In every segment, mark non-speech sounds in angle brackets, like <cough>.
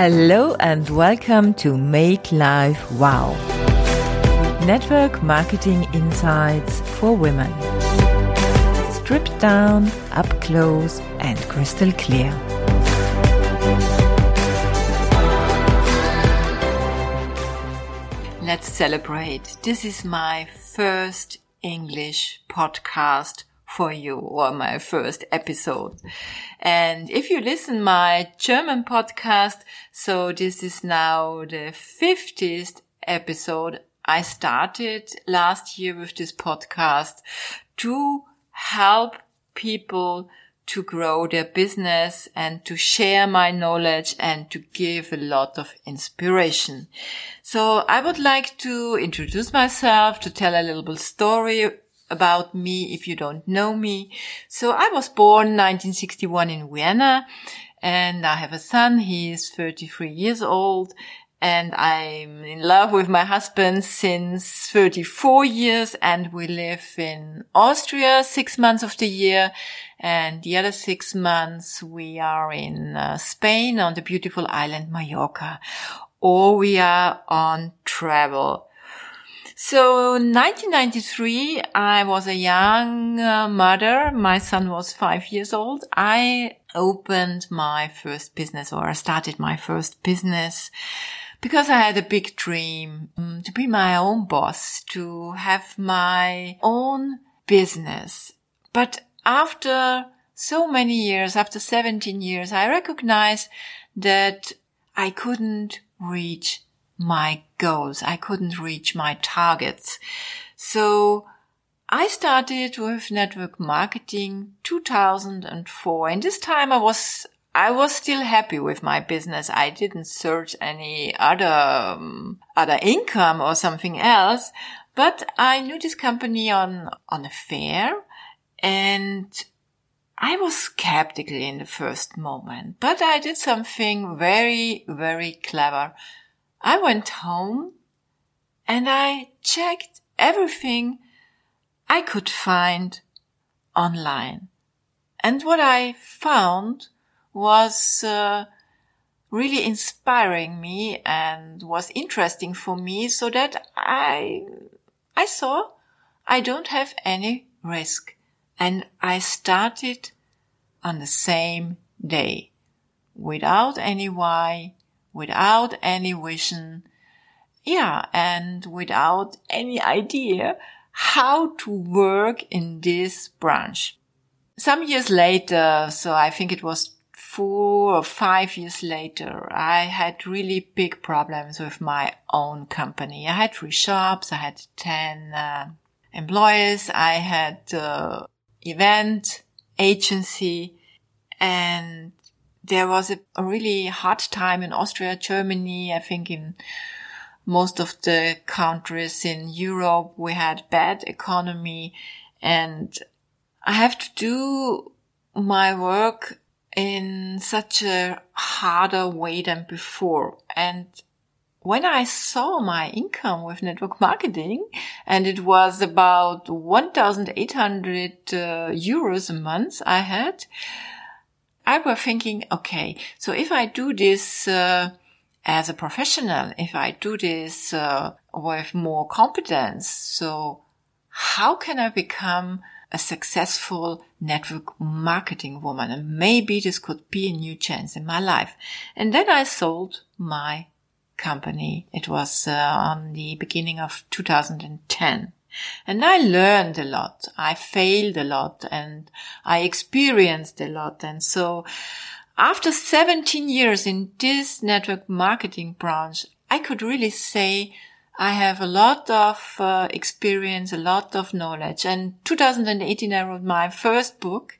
Hello and welcome to Make Life Wow. Network Marketing Insights for Women. Stripped down, up close, and crystal clear. Let's celebrate. This is my first English podcast for you or my first episode. And if you listen my German podcast, so this is now the 50th episode. I started last year with this podcast to help people to grow their business and to share my knowledge and to give a lot of inspiration. So I would like to introduce myself, to tell a little bit story about me if you don't know me. So I was born 1961 in Vienna and I have a son. He is 33 years old and I'm in love with my husband since 34 years and we live in Austria six months of the year and the other six months we are in uh, Spain on the beautiful island Mallorca or we are on travel. So 1993, I was a young uh, mother. My son was five years old. I opened my first business or I started my first business because I had a big dream um, to be my own boss, to have my own business. But after so many years, after 17 years, I recognized that I couldn't reach my goals. I couldn't reach my targets. So I started with network marketing 2004. And this time I was, I was still happy with my business. I didn't search any other, um, other income or something else, but I knew this company on, on a fair and I was skeptical in the first moment, but I did something very, very clever. I went home and I checked everything I could find online. And what I found was uh, really inspiring me and was interesting for me so that I, I saw I don't have any risk. And I started on the same day without any why, without any vision. Yeah. And without any idea how to work in this branch. Some years later, so I think it was four or five years later, I had really big problems with my own company. I had three shops. I had 10 uh, employees. I had uh, event agency and there was a, really hard time in Austria, Germany, I think in most of the countries in Europe, we had bad economy and I have to do my work in such a harder way than before. And when I saw my income with network <laughs> marketing and it was about 1,800 uh, euros a month I had, I was thinking, okay, so if I do this uh, as a professional, if I do this uh, with more competence, so how can I become a successful network marketing woman? And maybe this could be a new chance in my life. And then I sold my company. It was uh, on the beginning of 2010. And I learned a lot. I failed a lot and I experienced a lot. And so after 17 years in this network marketing branch, I could really say I have a lot of uh, experience, a lot of knowledge. And 2018, I wrote my first book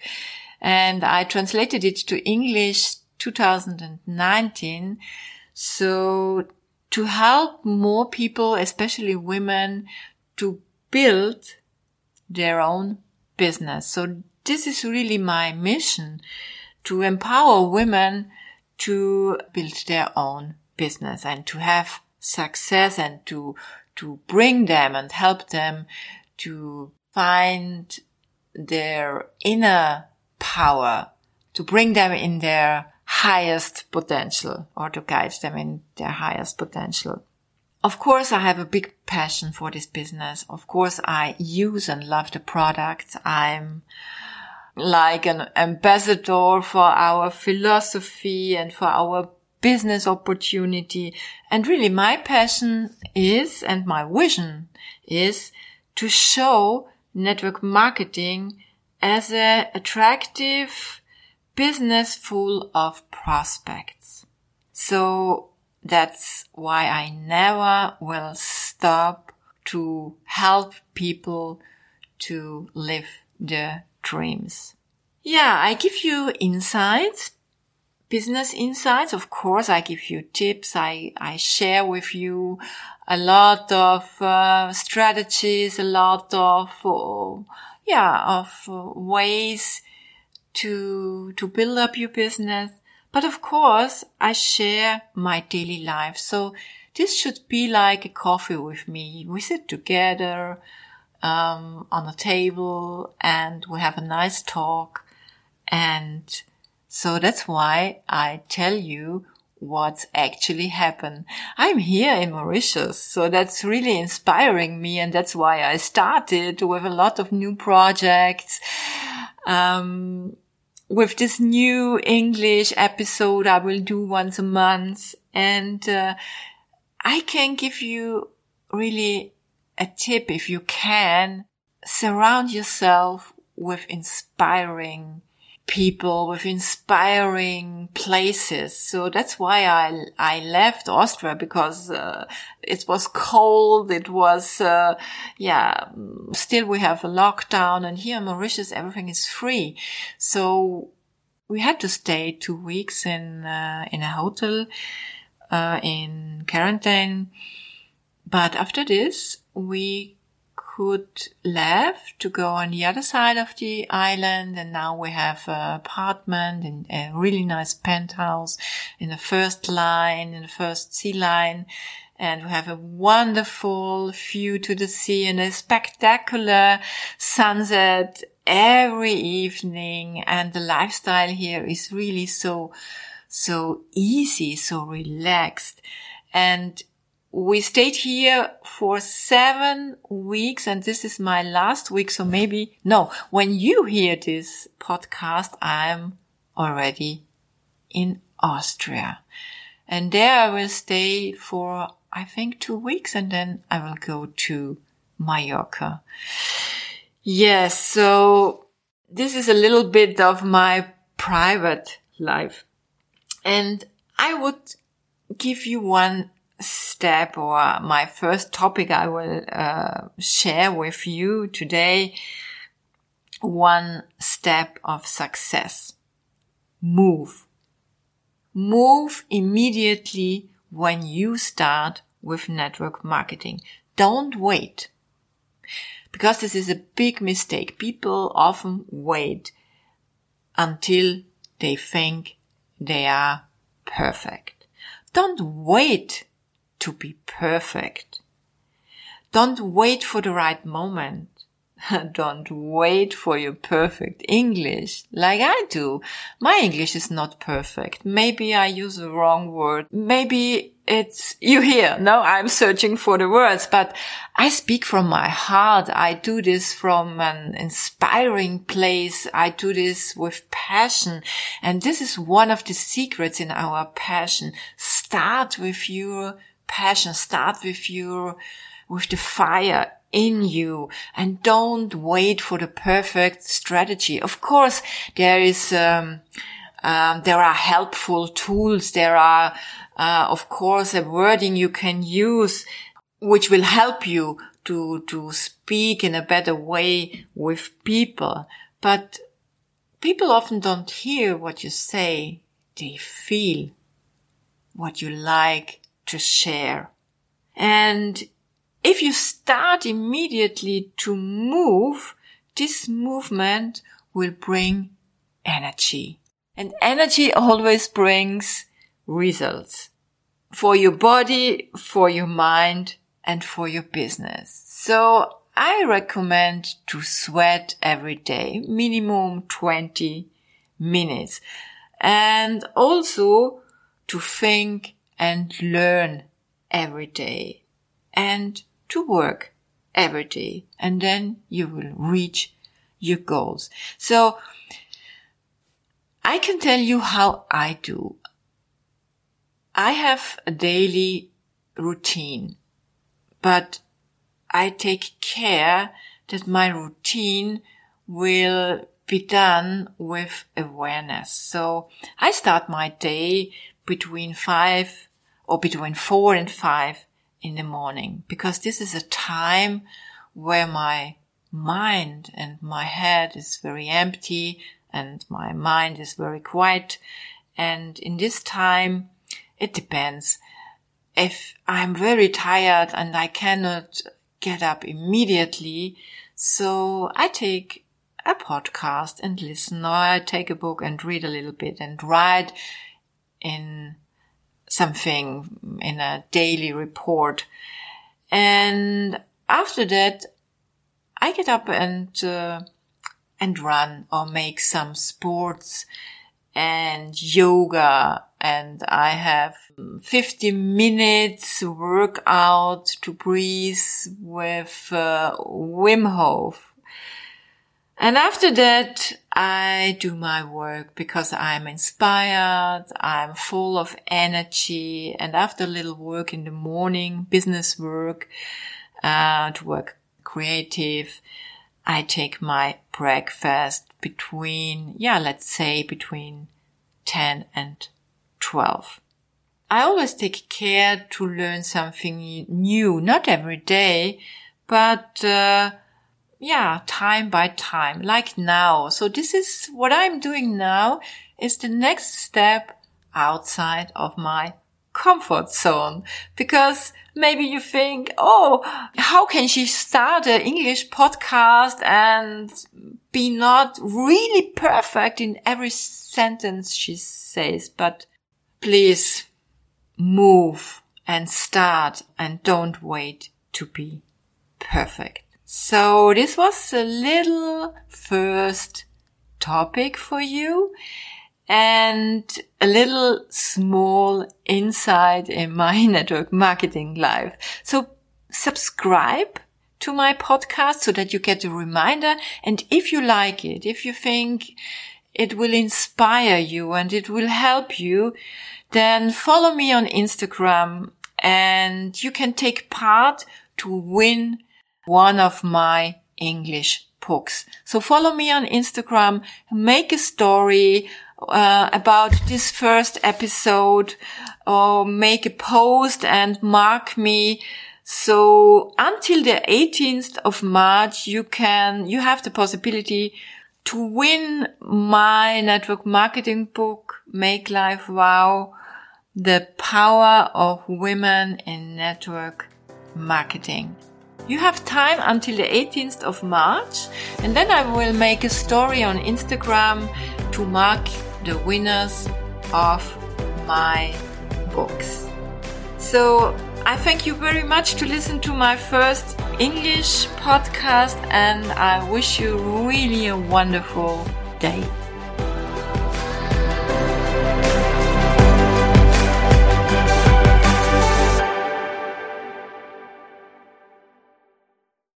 and I translated it to English 2019. So to help more people, especially women, to build their own business. So this is really my mission to empower women to build their own business and to have success and to, to bring them and help them to find their inner power, to bring them in their highest potential or to guide them in their highest potential. Of course, I have a big passion for this business. Of course, I use and love the product. I'm like an ambassador for our philosophy and for our business opportunity. And really my passion is and my vision is to show network marketing as an attractive business full of prospects. So that's why I never will stop to help people to live their dreams. Yeah, I give you insights, business insights. Of course, I give you tips. I, I share with you a lot of uh, strategies, a lot of, uh, yeah, of uh, ways to, to build up your business. But of course, I share my daily life. So this should be like a coffee with me. We sit together, um, on a table and we have a nice talk. And so that's why I tell you what's actually happened. I'm here in Mauritius, so that's really inspiring me, and that's why I started with a lot of new projects. Um, with this new English episode I will do once a month, and uh, I can give you really a tip if you can. Surround yourself with inspiring people with inspiring places. So that's why I, I left Austria because, uh, it was cold. It was, uh, yeah, still we have a lockdown and here in Mauritius, everything is free. So we had to stay two weeks in, uh, in a hotel, uh, in quarantine. But after this, we could left to go on the other side of the island and now we have an apartment in a really nice penthouse in the first line, in the first sea line. And we have a wonderful view to the sea and a spectacular sunset every evening. And the lifestyle here is really so, so easy, so relaxed. And we stayed here for seven weeks and this is my last week. So maybe, no, when you hear this podcast, I'm already in Austria and there I will stay for, I think two weeks and then I will go to Mallorca. Yes. So this is a little bit of my private life and I would give you one step or my first topic I will uh, share with you today. One step of success. Move. Move immediately when you start with network marketing. Don't wait. Because this is a big mistake. People often wait until they think they are perfect. Don't wait to be perfect. Don't wait for the right moment. <laughs> Don't wait for your perfect English like I do. My English is not perfect. Maybe I use the wrong word. Maybe it's you hear. No, I'm searching for the words, but I speak from my heart. I do this from an inspiring place. I do this with passion. And this is one of the secrets in our passion. Start with your passion. Start with your, with the fire in you and don't wait for the perfect strategy. Of course, there is, um, um, there are helpful tools. There are, uh, of course, a wording you can use which will help you to, to speak in a better way with people. But people often don't hear what you say. They feel what you like to share. And if you start immediately to move, this movement will bring energy. And energy always brings results for your body, for your mind, and for your business. So I recommend to sweat every day, minimum 20 minutes. and also to think and learn every day and to work every day. And then you will reach your goals. So I can tell you how I do. I have a daily routine, but I take care that my routine will be done with awareness. So I start my day between five or between four and five in the morning because this is a time where my mind and my head is very empty and my mind is very quiet. And in this time, it depends. If I'm very tired and I cannot get up immediately, so I take a podcast and listen, or I take a book and read a little bit and write in something in a daily report. And after that, I get up and uh, and run or make some sports and yoga and I have 50 minutes workout to breathe with uh, Wim Hof. And after that, I do my work because I'm inspired, I'm full of energy, and after a little work in the morning, business work, uh, to work creative, I take my breakfast between, yeah, let's say between 10 and 12. I always take care to learn something new, not every day, but, uh, yeah, time by time, like now. So this is what I'm doing now is the next step outside of my comfort zone because maybe you think, oh, how can she start an English podcast and be not really perfect in every sentence she says, but please move and start and don't wait to be perfect. So this was a little first topic for you and a little small insight in my <laughs> network marketing life. So subscribe to my podcast so that you get a reminder. And if you like it, if you think it will inspire you and it will help you, then follow me on Instagram and you can take part to win one of my English books. So follow me on Instagram, make a story uh, about this first episode or make a post and mark me. So until the 18th of March, you can, you have the possibility to win my network marketing book, Make Life Wow, the power of women in network marketing. You have time until the 18th of March and then I will make a story on Instagram to mark the winners of my books. So I thank you very much to listen to my first English podcast and I wish you really a wonderful day.